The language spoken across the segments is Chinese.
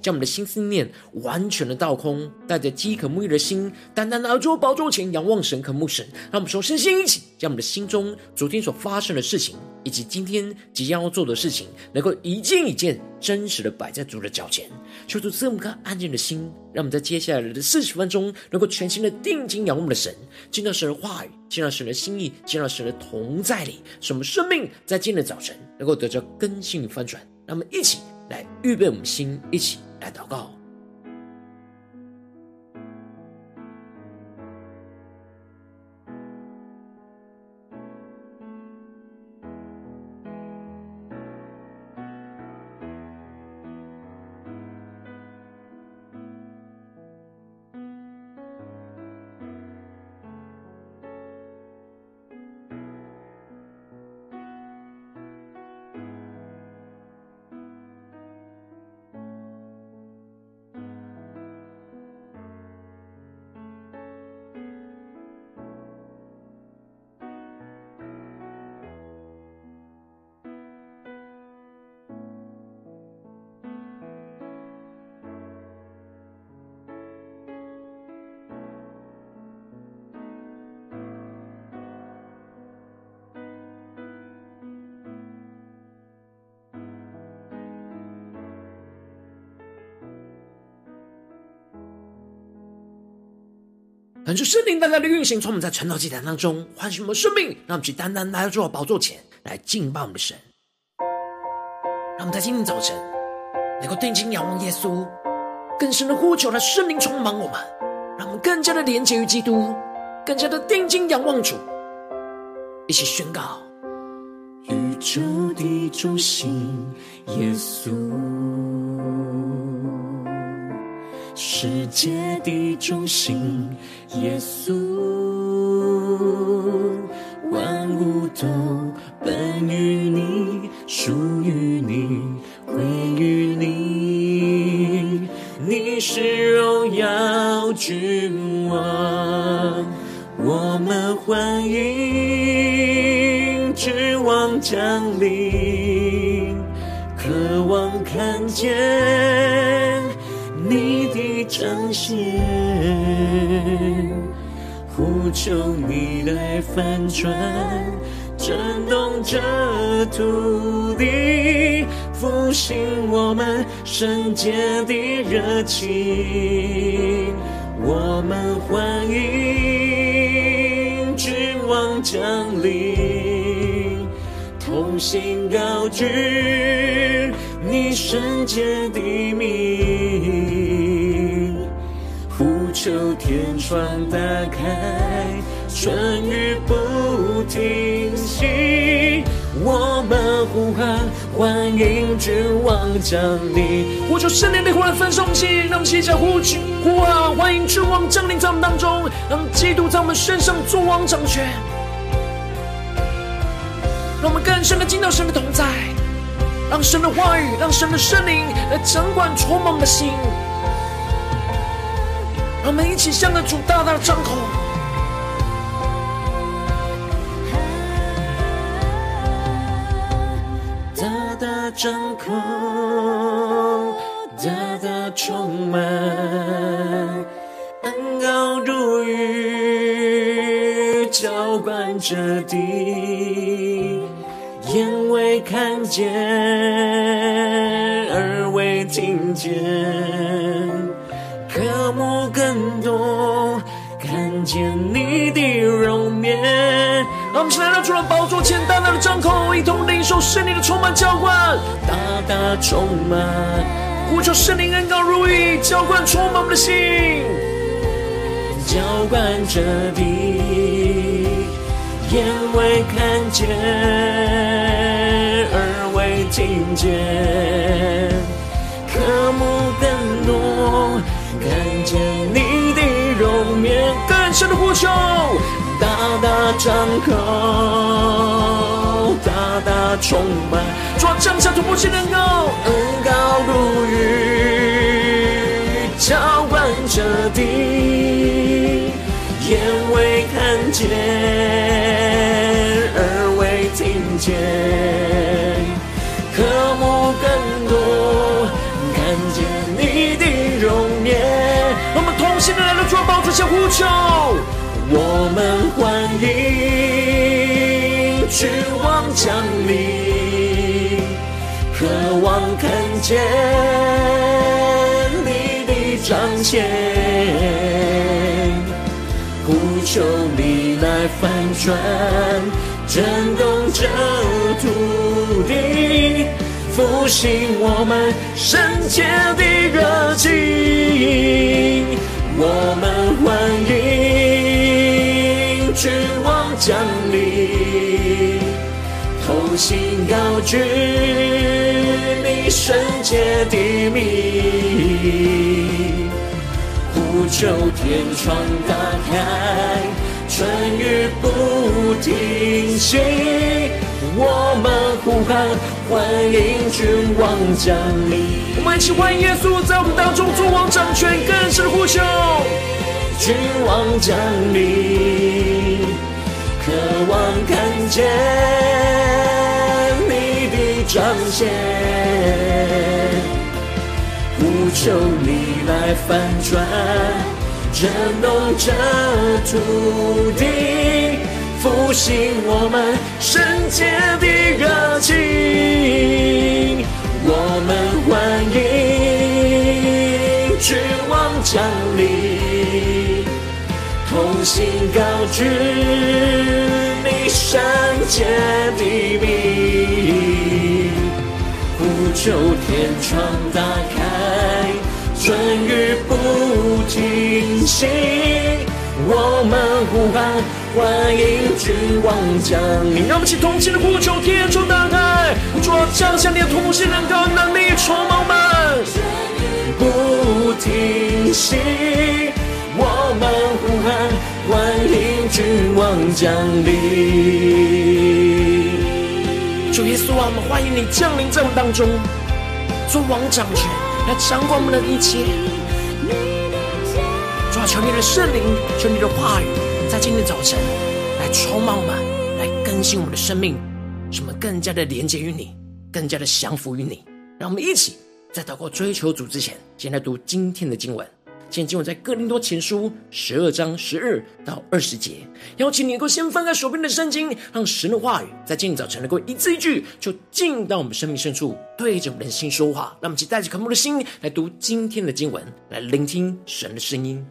将我们的心思念完全的倒空，带着饥渴沐浴的心，单单拿住宝座前仰望神，渴慕神。让我们说，身心一起将我们的心中昨天所发生的事情，以及今天即将要做的事情，能够一件一件真实的摆在主的脚前，求主赐我们安静的心，让我们在接下来的四十分钟，能够全心的定睛仰望我们的神。见到神的话语，见到神的心意，见到神的同在里，使我们生命在今天的早晨能够得到更新与翻转。让我们一起来预备我们心，一起来祷告。感谢圣灵大大的运行，从我们在晨祷祭坛当中唤醒我们生命，让我们去单单来到主的宝座前来敬拜我们的神。让我们在今天早晨能够定睛仰望耶稣，更深的呼求他圣灵充满我们，让我们更加的连接于基督，更加的定睛仰望主，一起宣告：宇宙的中心，耶稣。世界的中心，耶稣，万物都本于你，属于你，归于你。你是荣耀君王，我们欢迎君王降临，求你来翻转，震动这土地，复兴我们圣洁的热情。我们欢迎君王降临，同心高举你圣洁的名。呼求天窗打开，春雨不停息，我们呼喊，欢迎君王降临。呼求圣灵的呼来分送气，让我们齐起呼求呼喊，欢迎君王降临在我们当中，让基督在我们身上作王掌权，让我们更深的进到神的同在，让神的话语，让神的圣灵来掌管充满的心。让我们一起向着主大大的口，大大张口，大大充满，恩膏如雨，浇灌着地，眼未看见，耳未听见。渴慕更多，看见你的容颜。让我们一起来到主的宝座前，大大的张口，一同受圣灵的充满浇灌，大大充满，呼求圣灵恩膏如雨，浇灌充满我们的心，浇灌着地，眼未看见，耳未听见，渴慕更多。看见你的容颜，更深的呼求，大大张口，大充满，主啊，降下突破性能够恩高如雨，浇灌着地，眼未看见，耳未听见，渴慕更多，看见你的容颜。我们同心的来到主宝座前呼求，我们欢迎君王降临，渴望看见你的彰显，呼求你来翻转，震动这土地，复兴我们圣洁的热情，我们欢迎君王降临，心高举你圣洁的名，呼求天窗打开，春雨不停息，我们呼喊欢迎君王降临。我们一起欢迎耶稣在我们当中作王掌权，更是呼求，君王降临，渴望看见彰显，呼求你来翻转，震动这土地，复兴我们圣洁的热情，我们欢迎君王降临，同心高举你圣洁的名，求天窗打开，春雨不停息，我们呼喊欢迎君王降临。让我们一起同心的呼求，天窗打开，主啊，降下你的突破性能够能力充满们，不停息，我们呼喊欢迎君王降临。主耶稣啊，我们欢迎你降临在我们当中，做王掌权，来掌管我们的一切。主啊，求你的圣灵，求你的话语，在今天早晨来充满我们，来更新我们的生命，使我们更加的连接于你，更加的降服于你。让我们一起在祷告追求主之前，先来读今天的经文。今天经文在哥林多前书十二章十二到二十节。邀请你能够先翻开手边的圣经，让神的话语在今天早晨能够一字一句，就进到我们生命深处，对着我们的心说话。让我们一起带着渴慕的心来读今天的经文，来聆听神的声音。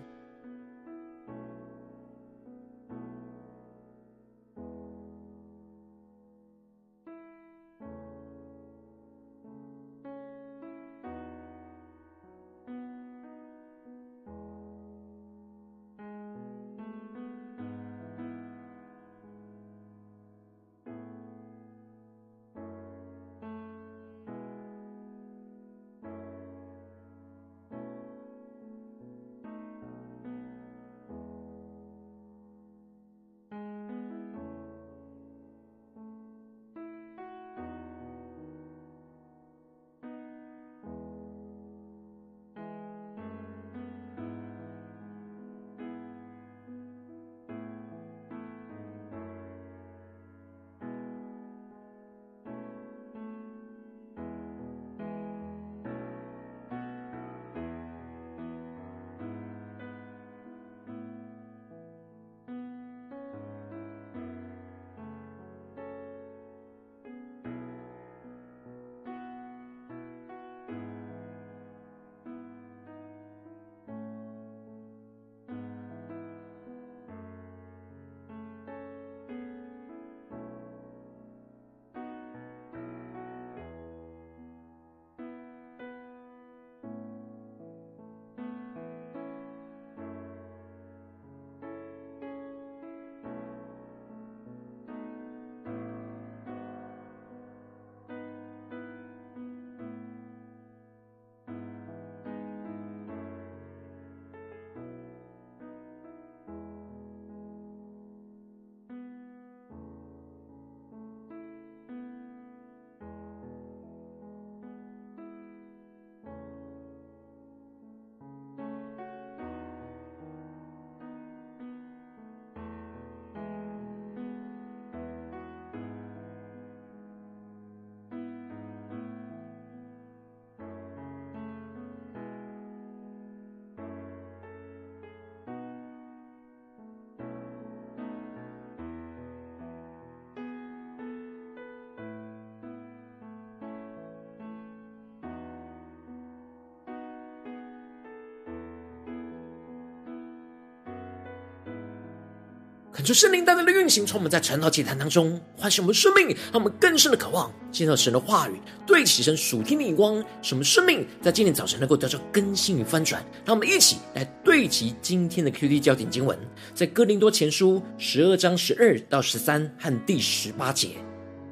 恳求圣灵大大的运行，从我们在晨祷祭坛当中唤醒我们生命，让我们更深的渴望见到神的话语，对齐神属天的眼光，使我们生命在今天早晨能够得到更新与翻转。让我们一起来对齐今天的 QD 焦点经文，在哥林多前书十二章十二到十三和第十八节，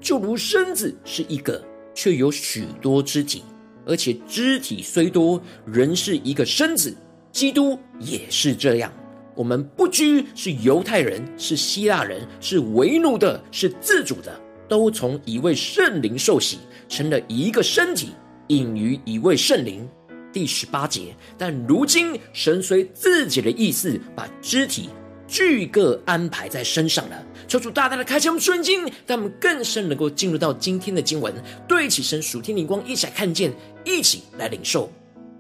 就如身子是一个，却有许多肢体，而且肢体虽多，仍是一个身子。基督也是这样。我们不拘是犹太人，是希腊人，是为奴的，是自主的，都从一位圣灵受洗，成了一个身体，隐于一位圣灵。第十八节。但如今神随自己的意思，把肢体俱各安排在身上了。求主大大的开启我们圣经，让我们更深能够进入到今天的经文，对起神属天灵光，一起来看见，一起来领受。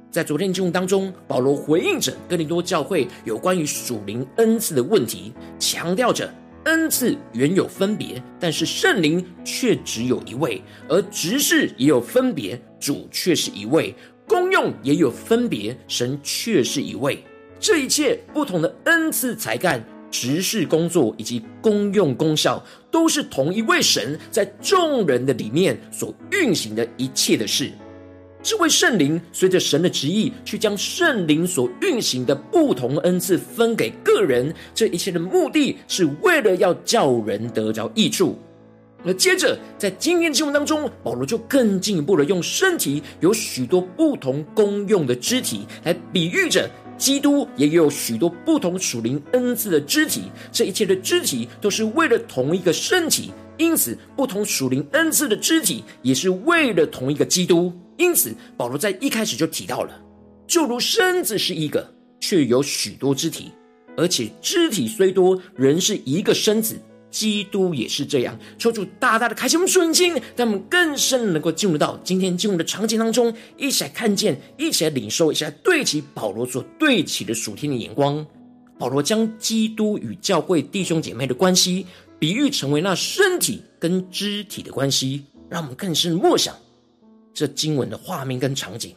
在昨天经文当中，保罗回应着哥林多教会有关于属灵恩赐的问题，强调着恩赐原有分别，但是圣灵却只有一位；而执事也有分别，主却是一位；功用也有分别，神却是一位。这一切不同的恩赐、才干、执事工作以及功用功效，都是同一位神在众人的里面所运行的一切的事。这位圣灵随着神的旨意，去将圣灵所运行的不同恩赐分给个人。这一切的目的是为了要叫人得着益处。而接着在今天的经文当中，保罗就更进一步的用身体有许多不同功用的肢体，来比喻着基督也有许多不同属灵恩赐的肢体。这一切的肢体都是为了同一个身体，因此不同属灵恩赐的肢体也是为了同一个基督。因此，保罗在一开始就提到了，就如身子是一个，却有许多肢体，而且肢体虽多，仍是一个身子。基督也是这样。求主大大的开启我们属灵心，让我们更深能够进入到今天经文的场景当中，一起来看见，一起来领受，一起来对齐保罗所对齐的属天的眼光。保罗将基督与教会弟兄姐妹的关系，比喻成为那身体跟肢体的关系，让我们更深默想。这经文的画面跟场景，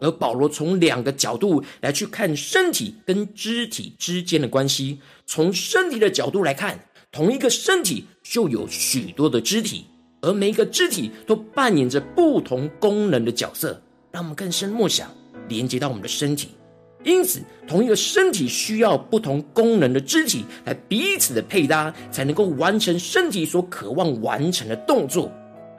而保罗从两个角度来去看身体跟肢体之间的关系。从身体的角度来看，同一个身体就有许多的肢体，而每一个肢体都扮演着不同功能的角色，让我们更深默想，连接到我们的身体。因此，同一个身体需要不同功能的肢体来彼此的配搭，才能够完成身体所渴望完成的动作。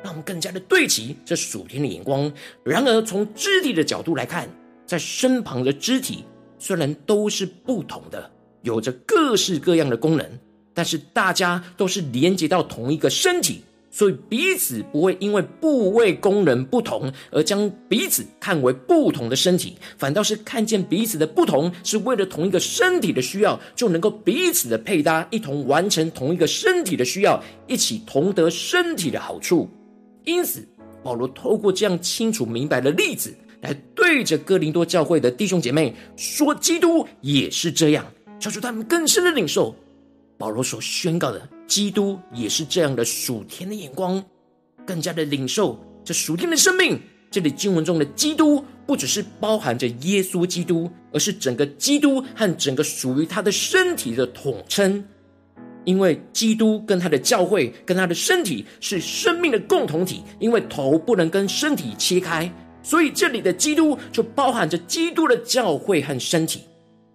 让我们更加的对齐这属天的眼光。然而，从肢体的角度来看，在身旁的肢体虽然都是不同的，有着各式各样的功能，但是大家都是连接到同一个身体，所以彼此不会因为部位功能不同而将彼此看为不同的身体，反倒是看见彼此的不同是为了同一个身体的需要，就能够彼此的配搭，一同完成同一个身体的需要，一起同得身体的好处。因此，保罗透过这样清楚明白的例子，来对着哥林多教会的弟兄姐妹说：基督也是这样，叫出他们更深的领受。保罗所宣告的，基督也是这样的属天的眼光，更加的领受这属天的生命。这里经文中的基督，不只是包含着耶稣基督，而是整个基督和整个属于他的身体的统称。因为基督跟他的教会、跟他的身体是生命的共同体，因为头不能跟身体切开，所以这里的基督就包含着基督的教会和身体。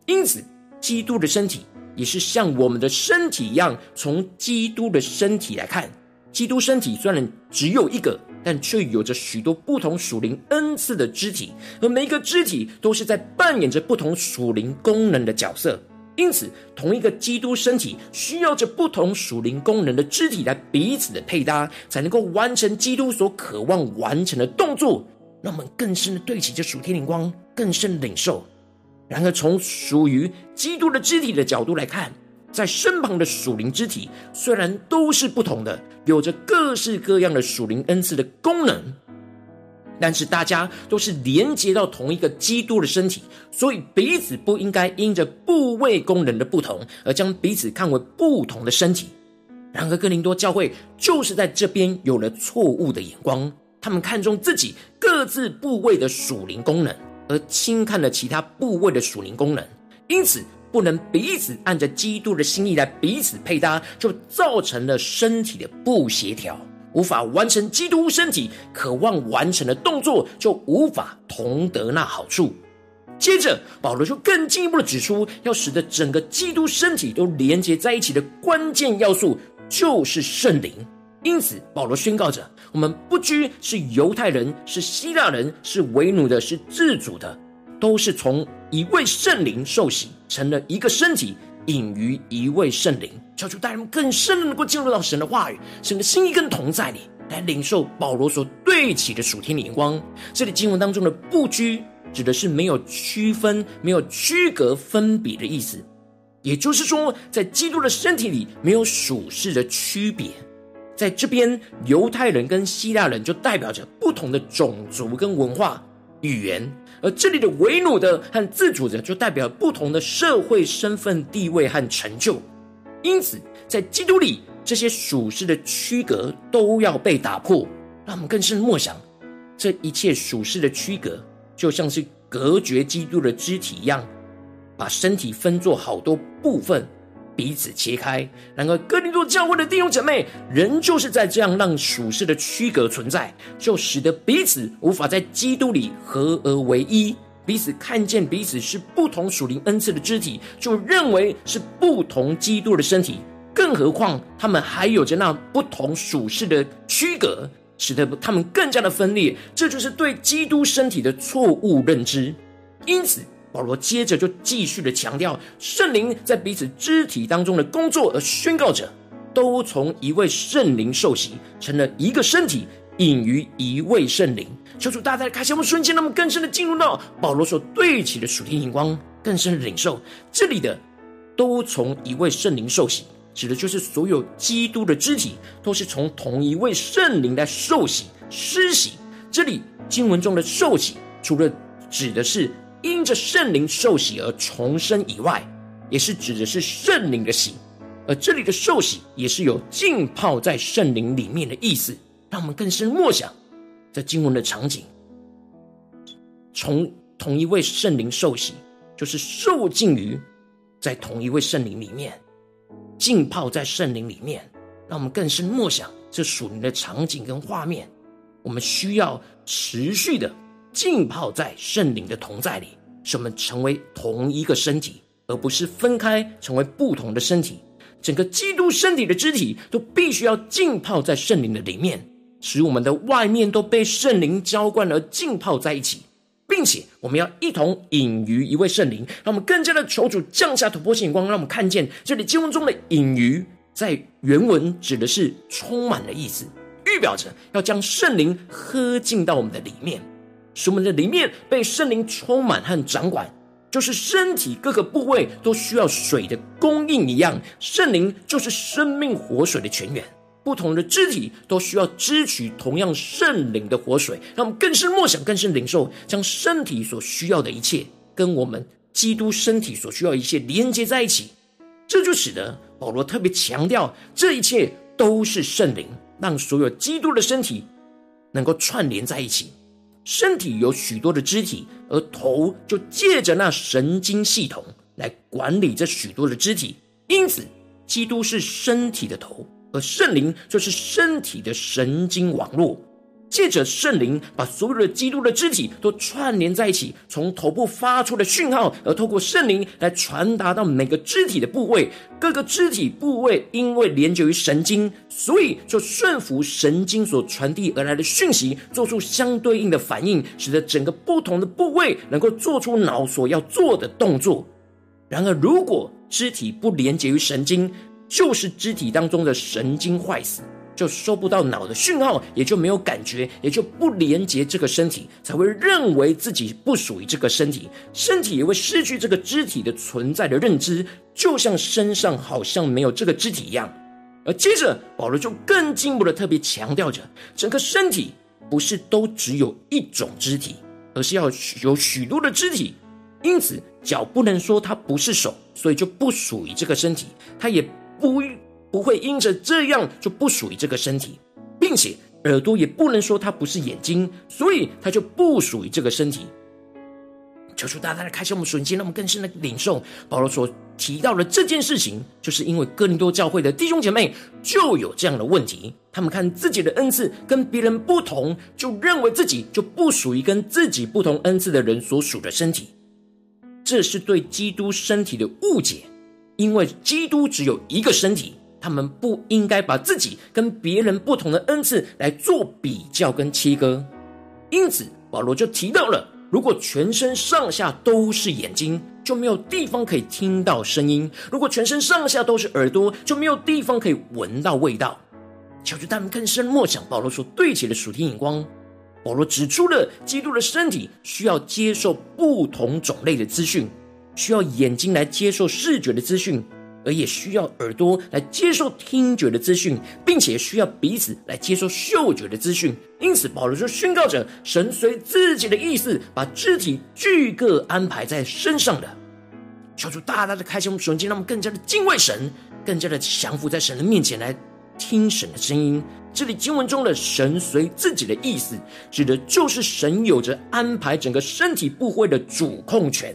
因此，基督的身体也是像我们的身体一样，从基督的身体来看，基督身体虽然只有一个，但却有着许多不同属灵恩赐的肢体，而每一个肢体都是在扮演着不同属灵功能的角色。因此，同一个基督身体需要着不同属灵功能的肢体来彼此的配搭，才能够完成基督所渴望完成的动作。让我们更深的对齐这属天灵光，更深的领受。然而，从属于基督的肢体的角度来看，在身旁的属灵肢体虽然都是不同的，有着各式各样的属灵恩赐的功能。但是大家都是连接到同一个基督的身体，所以彼此不应该因着部位功能的不同而将彼此看为不同的身体。然而哥林多教会就是在这边有了错误的眼光，他们看重自己各自部位的属灵功能，而轻看了其他部位的属灵功能，因此不能彼此按着基督的心意来彼此配搭，就造成了身体的不协调，无法完成基督身体渴望完成的动作，就无法同得那好处。接着，保罗就更进一步的指出，要使得整个基督身体都连接在一起的关键要素，就是圣灵。因此，保罗宣告着：我们不拘是犹太人，是希腊人，是为奴的，是自主的，都是从一位圣灵受洗，成了一个身体，隐于一位圣灵。求主带人们更深的能够进入到神的话语，神的心意跟同在里，来领受保罗所对齐的属天的眼光。这里经文当中的“不拘”。指的是没有区分、没有区隔、分别的意思，也就是说，在基督的身体里没有属世的区别。在这边，犹太人跟希腊人就代表着不同的种族跟文化、语言，而这里的为奴的和自主的就代表不同的社会身份、地位和成就。因此，在基督里，这些属世的区隔都要被打破。让我们更深默想，这一切属世的区隔。就像是隔绝基督的肢体一样，把身体分作好多部分，彼此切开。然而，哥林多教会的弟兄姐妹，仍旧是在这样让属世的区隔存在，就使得彼此无法在基督里合而为一。彼此看见彼此是不同属灵恩赐的肢体，就认为是不同基督的身体。更何况，他们还有着那不同属世的区隔。使得他们更加的分裂，这就是对基督身体的错误认知。因此，保罗接着就继续的强调圣灵在彼此肢体当中的工作，而宣告着都从一位圣灵受洗，成了一个身体，隐于一位圣灵。求主大大的开启我们瞬间，那么更深的进入到保罗所对齐的属天眼光，更深的领受这里的都从一位圣灵受洗。指的就是所有基督的肢体都是从同一位圣灵来受洗施洗。这里经文中的受洗，除了指的是因着圣灵受洗而重生以外，也是指的是圣灵的洗。而这里的受洗也是有浸泡在圣灵里面的意思。让我们更深默想这经文的场景，从同一位圣灵受洗，就是受浸于在同一位圣灵里面。浸泡在圣灵里面，让我们更深默想这属灵的场景跟画面。我们需要持续的浸泡在圣灵的同在里，使我们成为同一个身体，而不是分开成为不同的身体。整个基督身体的肢体都必须要浸泡在圣灵的里面，使我们的外面都被圣灵浇灌而浸泡在一起。并且我们要一同隐于一位圣灵，让我们更加的求主降下突破性眼光，让我们看见这里经文中的“隐于”在原文指的是充满的意思，预表着要将圣灵喝进到我们的里面，使我们的里面被圣灵充满和掌管，就是身体各个部位都需要水的供应一样，圣灵就是生命活水的泉源。不同的肢体都需要支取同样圣灵的活水，让我们更深默想、更深领受，将身体所需要的一切跟我们基督身体所需要一切连接在一起。这就使得保罗特别强调，这一切都是圣灵让所有基督的身体能够串联在一起。身体有许多的肢体，而头就借着那神经系统来管理这许多的肢体，因此基督是身体的头。而圣灵就是身体的神经网络，借着圣灵把所有的基督的肢体都串联在一起，从头部发出的讯号，而透过圣灵来传达到每个肢体的部位。各个肢体部位因为连接于神经，所以就顺服神经所传递而来的讯息，做出相对应的反应，使得整个不同的部位能够做出脑所要做的动作。然而，如果肢体不连接于神经，就是肢体当中的神经坏死，就收不到脑的讯号，也就没有感觉，也就不连接这个身体，才会认为自己不属于这个身体，身体也会失去这个肢体的存在的认知，就像身上好像没有这个肢体一样。而接着保罗就更进一步的特别强调着，整个身体不是都只有一种肢体，而是要有许多的肢体。因此，脚不能说它不是手，所以就不属于这个身体，它也。不不会因着这样就不属于这个身体，并且耳朵也不能说它不是眼睛，所以它就不属于这个身体。求主大大的开启我们属灵心，让我们更深的领受保罗所提到的这件事情，就是因为哥林多教会的弟兄姐妹就有这样的问题，他们看自己的恩赐跟别人不同，就认为自己就不属于跟自己不同恩赐的人所属的身体，这是对基督身体的误解，因为基督只有一个身体，他们不应该把自己跟别人不同的恩赐来做比较跟切割，因此保罗就提到了。如果全身上下都是眼睛，就没有地方可以听到声音；如果全身上下都是耳朵，就没有地方可以闻到味道。求主他们更深默想保罗所对齐的属天眼光。保罗指出了基督的身体需要接受不同种类的资讯，需要眼睛来接受视觉的资讯。而也需要耳朵来接受听觉的资讯，并且需要彼此来接受嗅觉的资讯。因此，保罗就宣告着：神随自己的意思，把肢体俱各安排在身上的。求主大大的开启我们属灵，让我们更加的敬畏神，更加的降服在神的面前来听神的声音。这里经文中的“神随自己的意思”，指的就是神有着安排整个身体部位的主控权。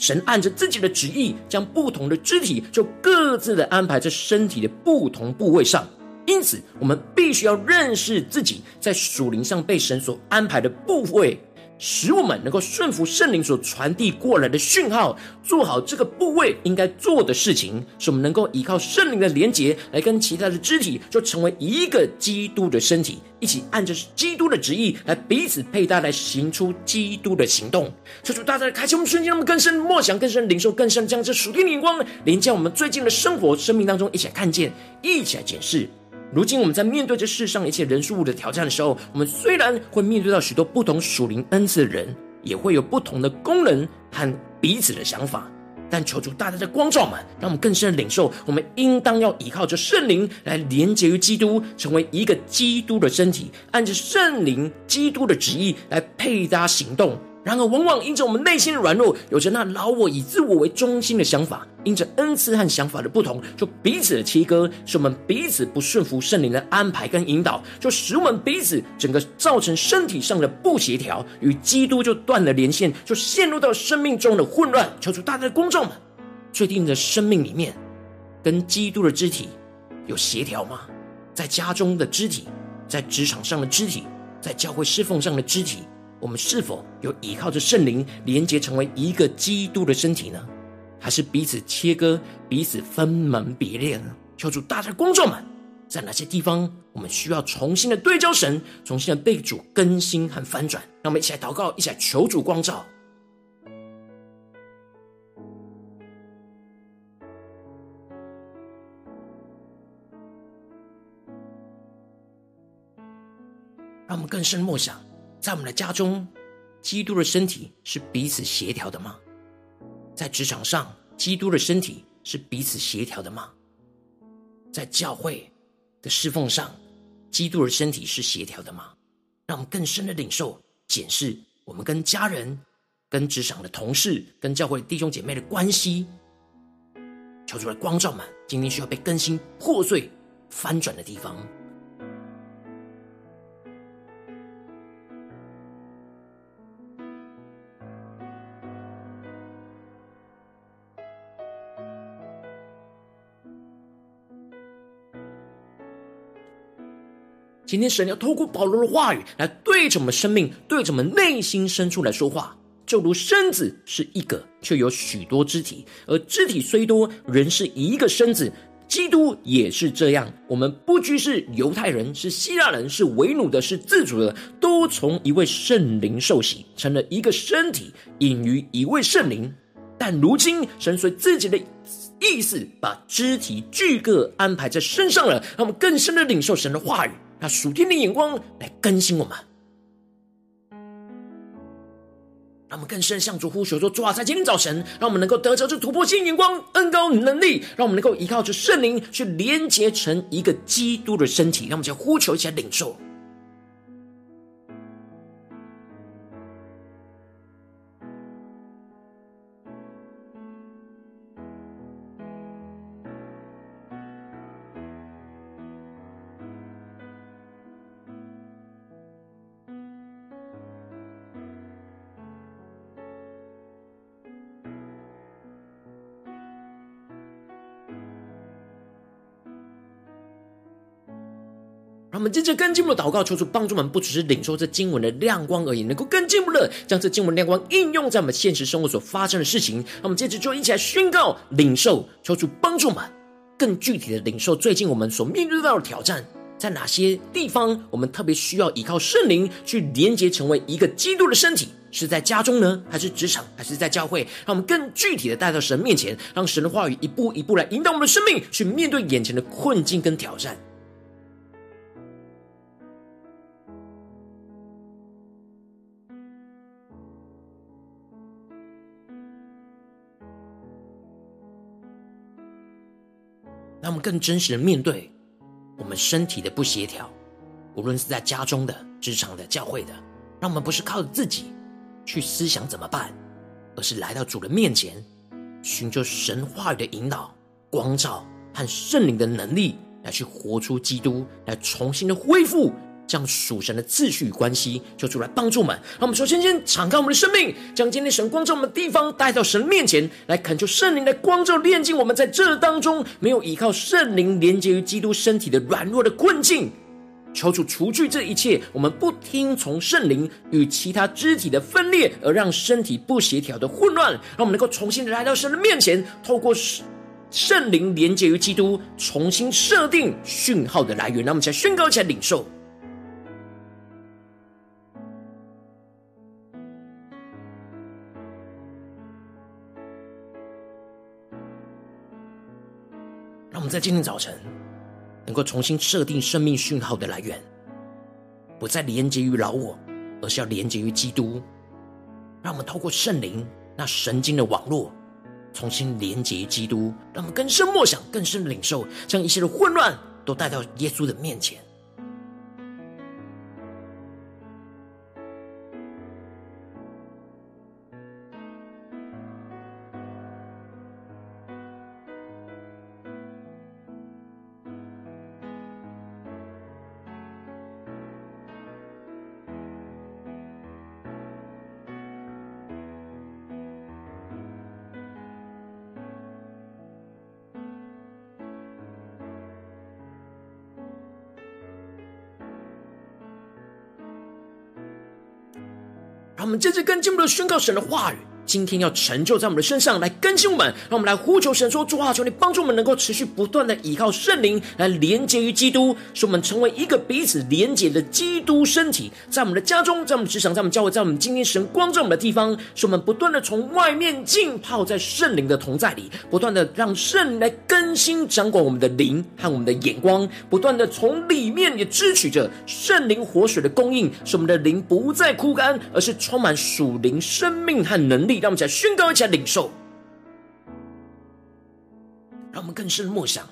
神按着自己的旨意，将不同的肢体就各自的安排在身体的不同部位上。因此，我们必须要认识自己在属灵上被神所安排的部位。使我们能够顺服圣灵所传递过来的讯号，做好这个部位应该做的事情，使我们能够依靠圣灵的连结，来跟其他的肢体，就成为一个基督的身体，一起按着基督的旨意来彼此配搭，来行出基督的行动。求主大大的开启我们瞬间，让我们更深默想、更深领受、更深将这属天的眼光连接我们最近的生活、生命当中，一起来看见，一起来检视。如今我们在面对这世上一切人事物的挑战的时候，我们虽然会面对到许多不同属灵恩赐的人，也会有不同的功能和彼此的想法，但求主大大的光照们，让我们更深的领受，我们应当要依靠着圣灵来连结于基督，成为一个基督的身体，按着圣灵基督的旨意来配搭行动。然而，往往因着我们内心的软弱，有着那老我以自我为中心的想法，因着恩赐和想法的不同，就彼此的切割，使我们彼此不顺服圣灵的安排跟引导，就使我们彼此整个造成身体上的不协调，与基督就断了连线，就陷入到生命中的混乱。求主大大的公众们，确定的生命里面跟基督的肢体有协调吗？在家中的肢体，在职场上的肢体，在教会侍奉上的肢体。我们是否有依靠着圣灵连结成为一个基督的身体呢？还是彼此切割、彼此分门别类呢？求主大家光照们，在哪些地方我们需要重新的对焦神，重新的被主更新和翻转？让我们一起来祷告，一起来求主光照。让我们更深默想。在我们的家中，基督的身体是彼此协调的吗？在职场上，基督的身体是彼此协调的吗？在教会的侍奉上，基督的身体是协调的吗？让我们更深的领受、检视我们跟家人、跟职场的同事、跟教会弟兄姐妹的关系。求主来光照们，今天需要被更新、破碎、翻转的地方。今天神要透过保罗的话语来对着我们生命、对着我们内心深处来说话，就如身子是一个，却有许多肢体；而肢体虽多，人是一个身子。基督也是这样。我们不拘是犹太人，是希腊人，是为奴的，是自主的，都从一位圣灵受洗，成了一个身体，隐于一位圣灵。但如今神随自己的意思，把肢体俱各安排在身上了，让我们更深的领受神的话语。那属天的眼光来更新我们，让我们更深向主呼求说：主啊，在今天早晨，让我们能够得着这突破性眼光、恩高能力，让我们能够依靠着圣灵去连结成一个基督的身体。让我们先呼求一下领受。让我们接着更进一步的祷告，求主帮助我们，不只是领受这经文的亮光而已，能够更进一步的将这经文亮光应用在我们现实生活所发生的事情。让我们接着就一起来宣告领受，求主帮助我们更具体的领受最近我们所面对到的挑战，在哪些地方我们特别需要依靠圣灵去连结，成为一个基督的身体？是在家中呢，还是职场，还是在教会？让我们更具体的带到神面前，让神的话语一步一步来引导我们的生命，去面对眼前的困境跟挑战。更真实的面对我们身体的不协调，无论是在家中的、职场的、教会的，让我们不是靠自己去思想怎么办，而是来到主的面前，寻求神话语的引导、光照和圣灵的能力，来去活出基督，来重新的恢复。这样属神的秩序与关系，就出来帮助我们。让我们首先先敞开我们的生命，将今天神光照我们的地方带到神面前来，恳求圣灵的光照炼净我们在这当中没有依靠圣灵连接于基督身体的软弱的困境。求主除去这一切，我们不听从圣灵与其他肢体的分裂而让身体不协调的混乱，让我们能够重新来到神的面前，透过圣圣灵连接于基督，重新设定讯号的来源。让我们再宣告起来，领受。在今天早晨能够重新设定生命讯号的来源，不再连接于老我，而是要连接于基督。让我们透过圣灵那神经的网络，重新连接基督，让我们更深默想、更深领受，将一切的混乱都带到耶稣的面前。让我们接着更进一步宣告神的话语。今天要成就在我们的身上来更新我们，让我们来呼求神说：主啊，求你帮助我们能够持续不断的依靠圣灵来连接于基督，使我们成为一个彼此连接的基督身体。在我们的家中，在我们职场，在我们教会，在我们今天神光照我们的地方，使我们不断的从外面浸泡在圣灵的同在里，不断的让圣灵来更新掌管我们的灵和我们的眼光，不断的从里面也支取着圣灵活水的供应，使我们的灵不再枯干，而是充满属灵生命和能力。让我们再宣告一下领受，让我们更深默想，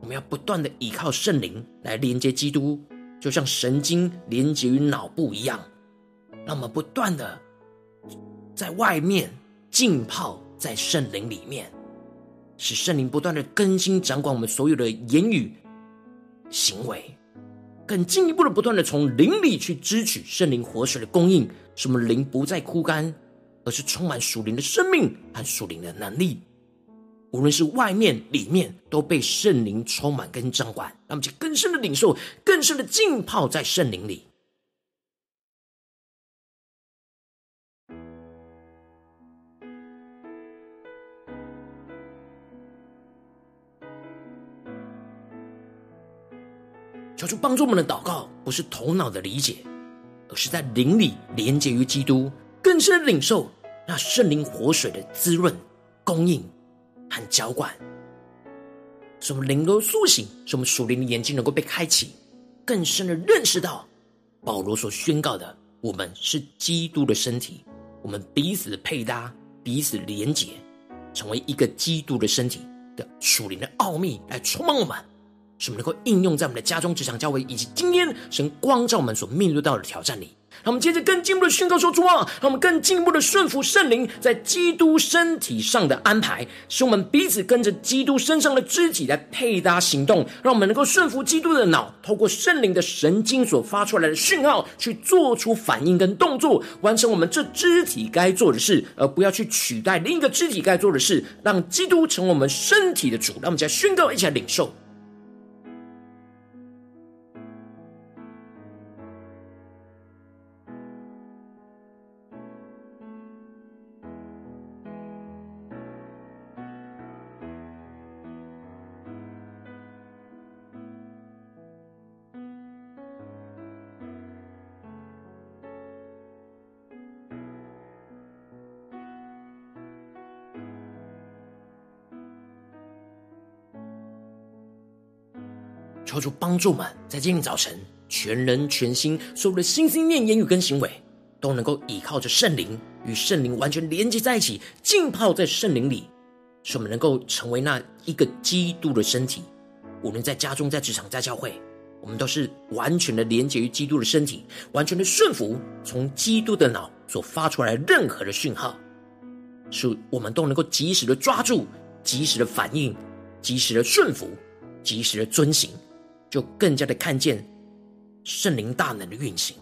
我们要不断的依靠圣灵来连接基督，就像神经连接于脑部一样。让我们不断的在外面浸泡在圣灵里面，使圣灵不断的更新掌管我们所有的言语行为，更进一步的不断的从灵里去支取圣灵活水的供应，使我们灵不再枯干。而是充满属灵的生命和属灵的能力，无论是外面里面，都被圣灵充满跟掌管。让我们就更深的领受，更深的浸泡在圣灵里。求主帮助我们的祷告，不是头脑的理解，而是在灵里连接于基督。更深的领受那圣灵活水的滋润、供应和浇灌，使我们灵能够苏醒，使我们属灵的眼睛能够被开启，更深的认识到保罗所宣告的：我们是基督的身体，我们彼此配搭、彼此连结，成为一个基督的身体的属灵的奥秘来充满我们，使我们能够应用在我们的家中、职场、教会以及今天神光照我们所面对到的挑战里。让我们接着更进一步的宣告说：“主啊，让我们更进一步的顺服圣灵在基督身体上的安排，使我们彼此跟着基督身上的肢体来配搭行动，让我们能够顺服基督的脑，透过圣灵的神经所发出来的讯号，去做出反应跟动作，完成我们这肢体该做的事，而不要去取代另一个肢体该做的事，让基督成为我们身体的主。让我们再宣告一起来领受。”求主帮助我们，在今天早晨，全人全心，所有的心、心念、言语跟行为，都能够依靠着圣灵，与圣灵完全连接在一起，浸泡在圣灵里，使我们能够成为那一个基督的身体。无论在家中、在职场、在教会，我们都是完全的连接于基督的身体，完全的顺服从基督的脑所发出来任何的讯号，使我们都能够及时的抓住、及时的反应、及时的顺服、及时的遵行。就更加的看见圣灵大能的运行，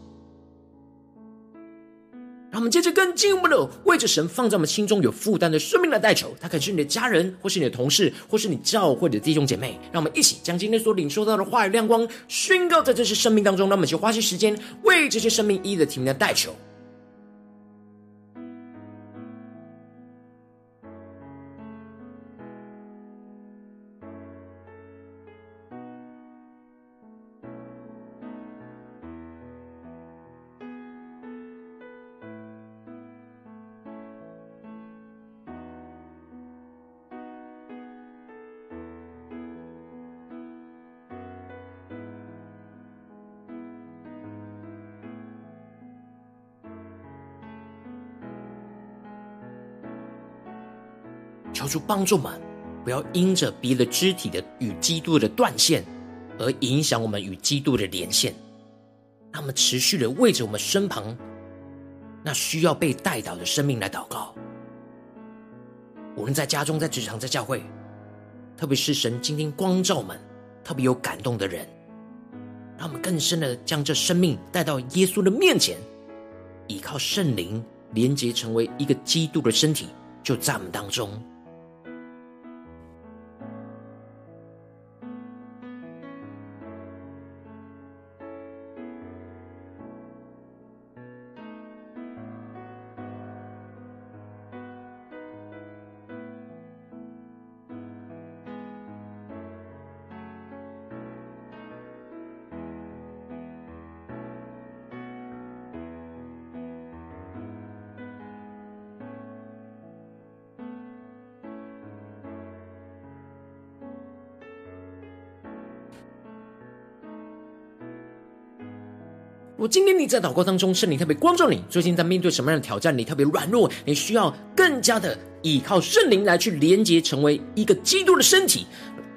让我们接着更进一步的为着神放在我们心中有负担的生命来代求。他可能是你的家人，或是你的同事，或是你教会的弟兄姐妹。让我们一起将今天所领受到的话语亮光宣告在这些生命当中。让我们就花些时间为这些生命一一的提名来代求。求主帮助我们，不要因着别的肢体的与基督的断线，而影响我们与基督的连线。让我们持续的为着我们身旁那需要被代祷的生命来祷告。无论在家中、在职场、在教会，特别是神今天光照们特别有感动的人，让我们更深的将这生命带到耶稣的面前，依靠圣灵连接，成为一个基督的身体，就在我们当中。今天你在祷告当中，圣灵特别光照你，最近在面对什么样的挑战？你特别软弱，你需要更加的依靠圣灵来去连接，成为一个基督的身体。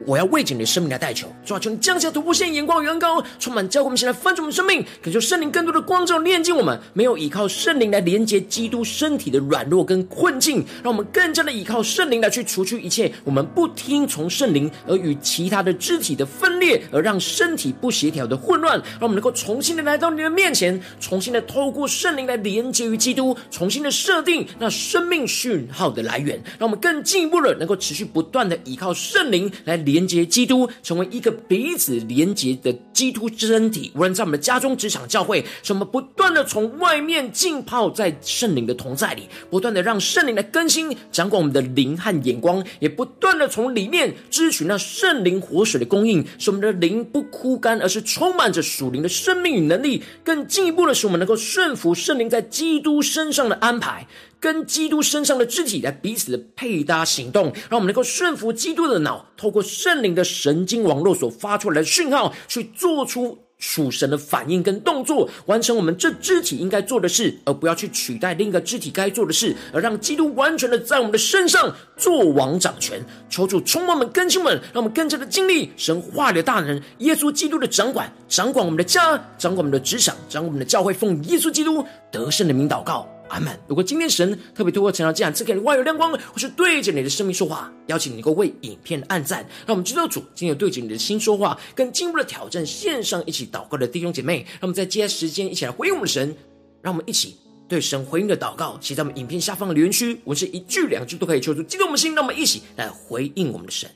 我要为着你的生命来代求，主啊，求你降下突破线，眼光远高，充满教会，我们先来翻转我们生命，恳求圣灵更多的光照，炼净我们。没有依靠圣灵来连接基督身体的软弱跟困境，让我们更加的依靠圣灵来去除去一切我们不听从圣灵而与其他的肢体的分裂，而让身体不协调的混乱。让我们能够重新的来到你的面前，重新的透过圣灵来连接于基督，重新的设定那生命讯号的来源，让我们更进一步的能够持续不断的依靠圣灵来连。接基督，成为一个彼此连接的基督身体。无论在我们的家中、职场、教会，使我们不断的从外面浸泡在圣灵的同在里，不断的让圣灵来更新、掌管我们的灵和眼光，也不断的从里面支取那圣灵活水的供应，使我们的灵不枯干，而是充满着属灵的生命与能力。更进一步的是，我们能够顺服圣灵在基督身上的安排。跟基督身上的肢体来彼此的配搭行动，让我们能够顺服基督的脑，透过圣灵的神经网络所发出来的讯号，去做出属神的反应跟动作，完成我们这肢体应该做的事，而不要去取代另一个肢体该做的事，而让基督完全的在我们的身上做王掌权。求主充满我们更新们，让我们更加的经历神话里的大能，耶稣基督的掌管，掌管我们的家，掌管我们的职场，掌管我们的教会，奉耶稣基督得胜的名祷告。阿门。如果今天神特别透过晨祷祭坛赐给你外有亮光，或是对着你的生命说话，邀请你能够为影片按赞，让我们知道主今天有对着你的心说话，更进一步的挑战线上一起祷告的弟兄姐妹。让我们在接下来时间一起来回应我们的神，让我们一起对神回应的祷告写在我们影片下方的留言区，我们是一句两句都可以求助激动我们的心，让我们一起来回应我们的神。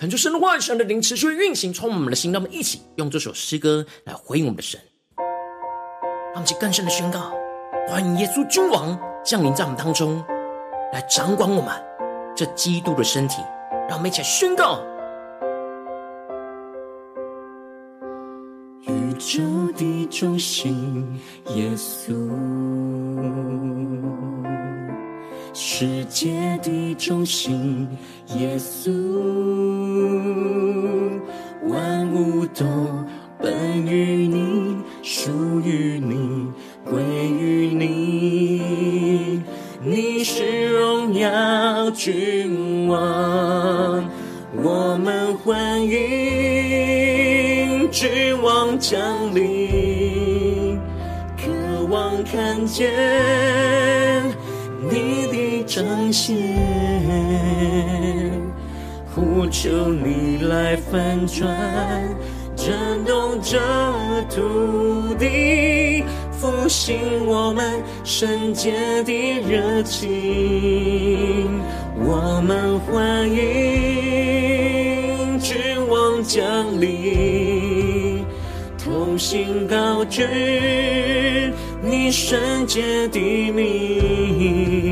恳求神的话语、神的灵持续运行，充满我们的心。让我们一起用这首诗歌来回应我们的神。让我们去更深的宣告：欢迎耶稣君王降临在我们当中，来掌管我们这基督的身体，让我们一起来宣告。宇宙的中心，耶稣；世界的中心，耶稣。万物都本于你，属于你，归于你。你是荣耀君王，我们欢迎君王降临，渴望看见你彰显，呼求你来翻转，震动这土地。复兴我们圣洁的热情，我们欢迎君王降临，同心高举你圣洁的名，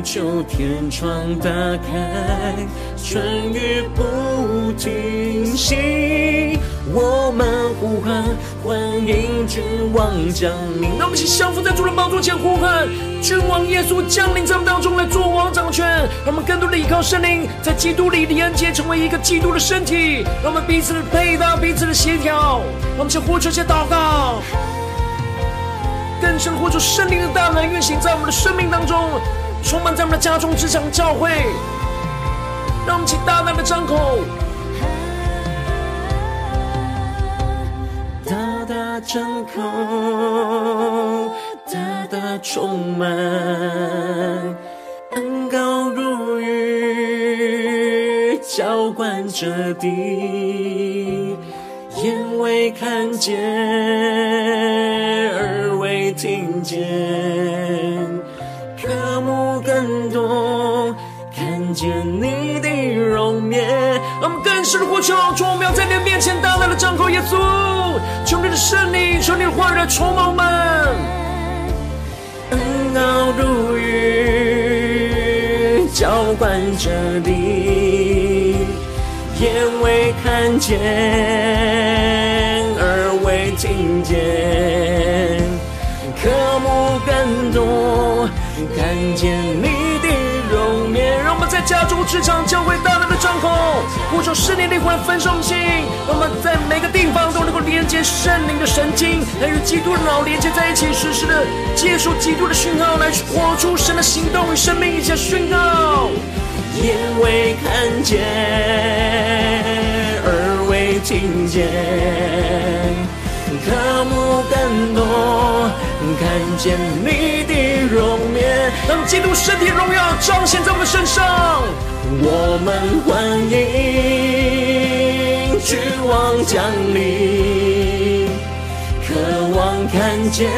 呼求天窗打开，春雨不停息。我们呼喊，欢迎君王降临。让我们一起相扶在主的宝座前呼喊，君王耶稣降临在我们当中来做王掌权。让我们更多的依靠圣灵，在基督里连接，成为一个基督的身体。让我们彼此的配搭，彼此的协调。让我们一起呼求，一起祷告，更深呼出圣灵的大能运行在我们的生命当中，充满在我们的家中、职场、教会。让我们请大大的张口。大大张口，大大充满，恩膏如雨，浇灌着地，眼未看见，让我们更深的呼求，主，我们要在你的面前大大的张口，耶稣。求你的圣灵，求你的话语来充满我们，恩膏如雨，浇灌着地，眼未看见，耳未听见，渴慕更多，看见你。我们在家中、职场、教会大大的张口，呼求圣灵灵魂分送心，让我们在每个地方都能够连接圣灵的神经，来与基督的脑连接在一起，实时的接受基督的讯号，来去活出神的行动与生命，一下宣告。眼未看见，耳未听见，渴慕更多，看见你的容颜，让基督身体荣耀彰显在我们身上。我们欢迎君王降临，渴望看见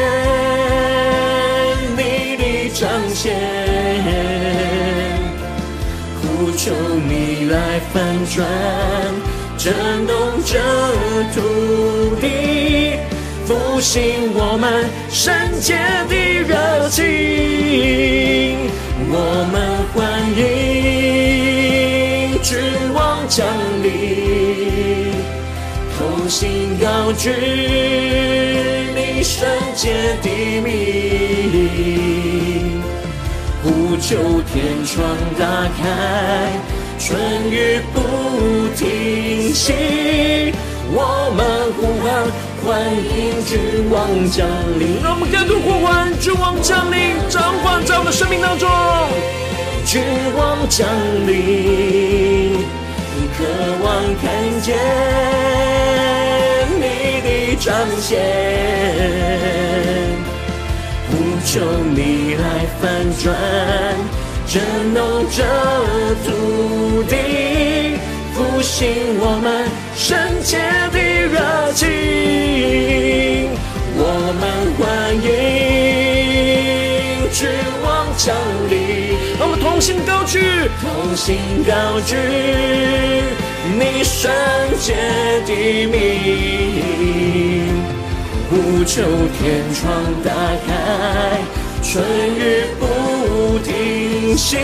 你的彰显，呼求你来翻转，震动这土地，复兴我们圣洁的热情，我们欢迎君王降临，同心高举你圣洁的名，呼求天窗打开，春雨不停息，我们呼唤。欢迎君王降临，让我们更多呼唤君王降临，掌管在我们生命当中。君王降临，你渴望看见你的彰显，呼求你来翻转，震动这土地，复兴我们。圣洁的热情。我们欢迎君王降临，让我们同心高举，同心高举你圣洁的名，呼求天窗打开，春雨不停息。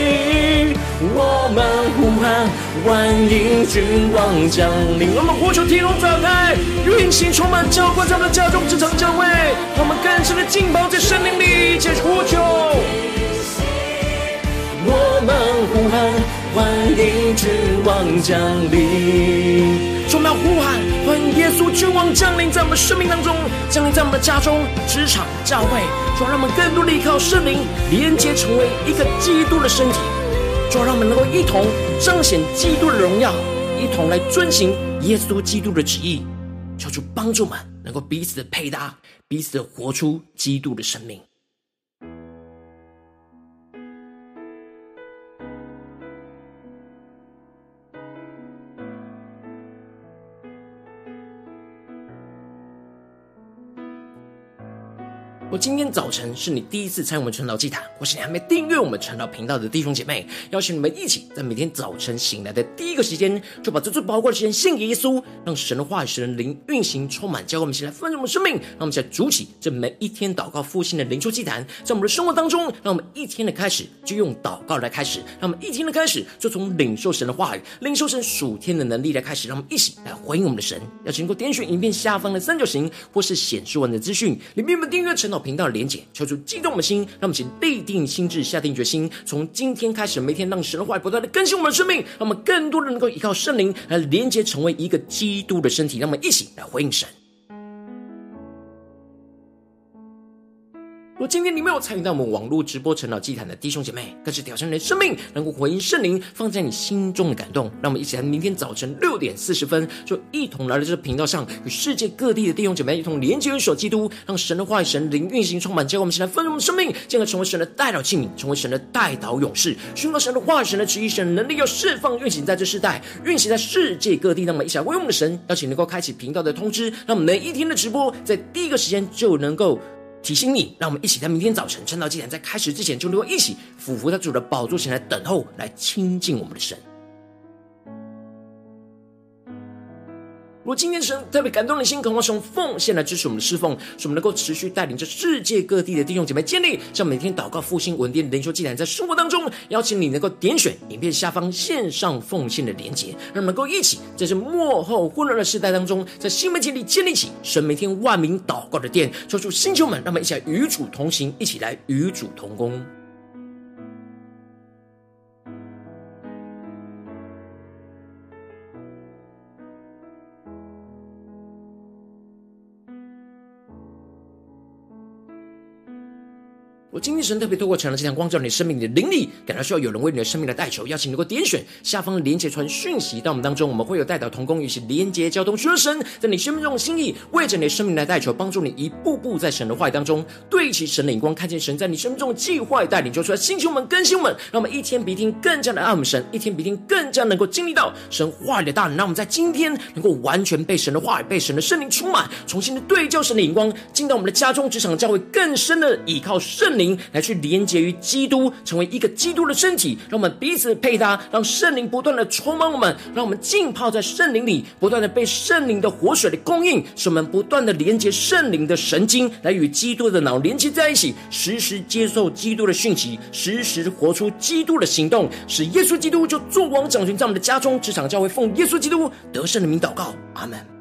我们呼喊，万营君王降临。我们呼求天龙展开，运行充满浇灌在我们的家中，这场教会，我们更深的浸泡在圣灵里，一起呼求。我们呼喊。欢迎君王降临，我们要呼喊，欢迎耶稣君王降临在我们生命当中，降临在我们的家中、职场、教会，主让我们更多的依靠圣灵，连接成为一个基督的身体，主让我们能够一同彰显基督的荣耀，一同来遵行耶稣基督的旨意，求主帮助们能够彼此的配搭，彼此的活出基督的生命。我今天早晨是你第一次参与我们晨祷祭坛，或是你还没订阅我们晨祷频道的弟兄姐妹，邀请你们一起在每天早晨醒来的第一个时间，就把这最宝贵的时间献给耶稣，让神的话语、神的灵运行充满，教会我们一起来丰盛我们生命，让我们一起来筑起这每一天祷告复兴的灵修祭坛，在我们的生活当中，让我们一天的开始就用祷告来开始，让我们一天的开始就从领受神的话语、领受神属天的能力来开始，让我们一起来回应我们的神。要请能够点选影片下方的三角形，或是显示文的资讯，里面有订阅晨祷频道连接，求主激动我们的心，让我们一起立定心智，下定决心，从今天开始，每天让神的话语不断的更新我们的生命，让我们更多的能够依靠圣灵来连接，成为一个基督的身体，让我们一起来回应神。如果今天你没有参与到我们网络直播晨祷祭坛的弟兄姐妹，更是挑战你的生命，能够回应圣灵放在你心中的感动。让我们一起来，明天早晨六点四十分，就一同来到这个频道上，与世界各地的弟兄姐妹一同连接、元首基督，让神的话语、神灵运行充满。教会我们一起来分盛我们生命，进而成为神的代祷器皿，成为神的代祷勇士，宣告神的话语、神的旨意、神的能力，要释放运行在这世代，运行在世界各地。让我们一起来为我们的神，邀请能够开启频道的通知，让我们每一天的直播在第一个时间就能够。提醒你，让我们一起在明天早晨趁到祭坛在开始之前，就能够一起俯伏在主的宝座前来等候，来亲近我们的神。果今天神特别感动的心，渴望从奉献来支持我们的侍奉，使我们能够持续带领着世界各地的弟兄姐妹建立，像每天祷告复兴稳定的灵修祭坛，在生活当中，邀请你能够点选影片下方线上奉献的连结，让我们能够一起在这末后混乱的时代当中，在新媒体里建立起神每天万名祷告的殿，抽出星球们，让我们一起来与主同行，一起来与主同工。我今天神特别透过晨祷祭坛光照你生命，你的灵里感到需要有人为你的生命来代求，邀请你能够点选下方的连结传讯息到我们当中，我们会有代祷同工与其连结交通，寻求神在你生命中的心意，为着你的生命来代求，帮助你一步步在神的话语当中对齐神的眼光，看见神在你生命中的计划带领，就出来星球们更新们，让我们一天比一天更加的爱我们神，一天比一天更加能够经历到神话语的大能，让我们在今天能够完全被神的话语、被神的圣灵充满，重新的对焦神的眼光，进到我们的家中、职场、教会，更深的倚靠圣灵。来去连结于基督，成为一个基督的身体，让我们彼此配搭，让圣灵不断的充满我们，让我们浸泡在圣灵里，不断的被圣灵的活水的供应，使我们不断的连接圣灵的神经，来与基督的脑连接在一起，时时接受基督的讯息，时时活出基督的行动，使耶稣基督就坐王掌权在我们的家中、职场、教会，奉耶稣基督得胜的名祷告，阿门。